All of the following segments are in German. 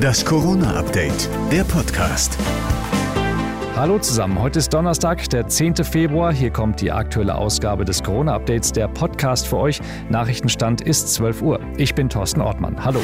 Das Corona-Update, der Podcast. Hallo zusammen, heute ist Donnerstag, der 10. Februar. Hier kommt die aktuelle Ausgabe des Corona-Updates, der Podcast für euch. Nachrichtenstand ist 12 Uhr. Ich bin Thorsten Ortmann. Hallo.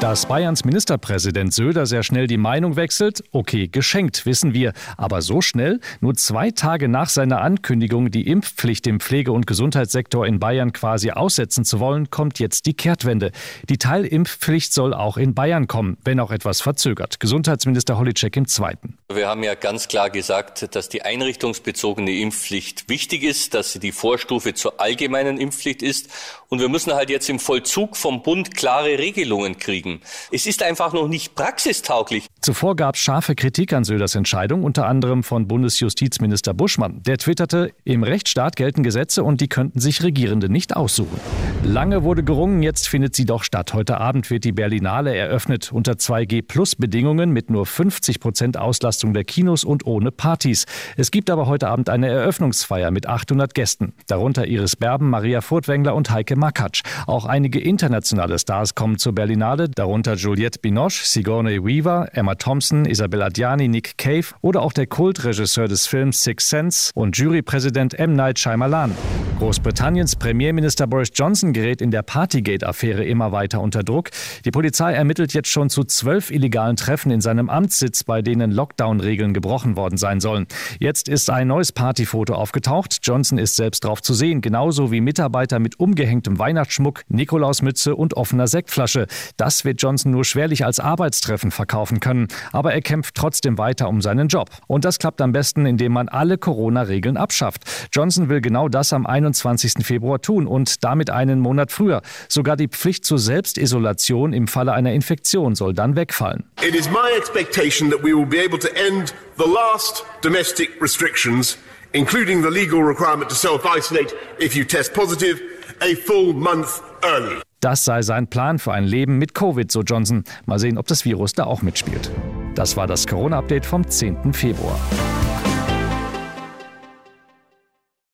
Dass Bayerns Ministerpräsident Söder sehr schnell die Meinung wechselt, okay, geschenkt, wissen wir. Aber so schnell? Nur zwei Tage nach seiner Ankündigung, die Impfpflicht im Pflege- und Gesundheitssektor in Bayern quasi aussetzen zu wollen, kommt jetzt die Kehrtwende. Die Teilimpfpflicht soll auch in Bayern kommen, wenn auch etwas verzögert. Gesundheitsminister Holitschek im Zweiten. Wir haben ja ganz klar gesagt, dass die einrichtungsbezogene Impfpflicht wichtig ist, dass sie die Vorstufe zur allgemeinen Impfpflicht ist. Und wir müssen halt jetzt im Vollzug vom Bund klare Regelungen kriegen kriegen. Es ist einfach noch nicht praxistauglich. Zuvor gab es scharfe Kritik an Söders Entscheidung, unter anderem von Bundesjustizminister Buschmann. Der twitterte, im Rechtsstaat gelten Gesetze und die könnten sich Regierende nicht aussuchen. Lange wurde gerungen, jetzt findet sie doch statt. Heute Abend wird die Berlinale eröffnet unter 2G-Plus-Bedingungen mit nur 50 Prozent Auslastung der Kinos und ohne Partys. Es gibt aber heute Abend eine Eröffnungsfeier mit 800 Gästen, darunter Iris Berben, Maria Furtwängler und Heike Makatsch. Auch einige internationale Stars kommen zur Berlinale, darunter Juliette Binoche, Sigourney Weaver, Emma Thompson, Isabel Adjani, Nick Cave oder auch der Kultregisseur des Films Six Sense und Jurypräsident M. Night Shyamalan. Großbritanniens Premierminister Boris Johnson gerät in der Partygate-Affäre immer weiter unter Druck. Die Polizei ermittelt jetzt schon zu zwölf illegalen Treffen in seinem Amtssitz, bei denen Lockdown-Regeln gebrochen worden sein sollen. Jetzt ist ein neues Partyfoto aufgetaucht. Johnson ist selbst drauf zu sehen, genauso wie Mitarbeiter mit umgehängtem Weihnachtsschmuck, Nikolausmütze und offener Sektflasche. Das wird Johnson nur schwerlich als Arbeitstreffen verkaufen können. Aber er kämpft trotzdem weiter um seinen Job. Und das klappt am besten, indem man alle Corona-Regeln abschafft. Johnson will genau das am 21. Februar tun und damit einen Monat früher. Sogar die Pflicht zur Selbstisolation im Falle einer Infektion soll dann wegfallen. It is my expectation that we will be able to end the last domestic restrictions, including the legal requirement to self-isolate if you test positive, a full month early. Das sei sein Plan für ein Leben mit Covid, so Johnson. Mal sehen, ob das Virus da auch mitspielt. Das war das Corona-Update vom 10. Februar.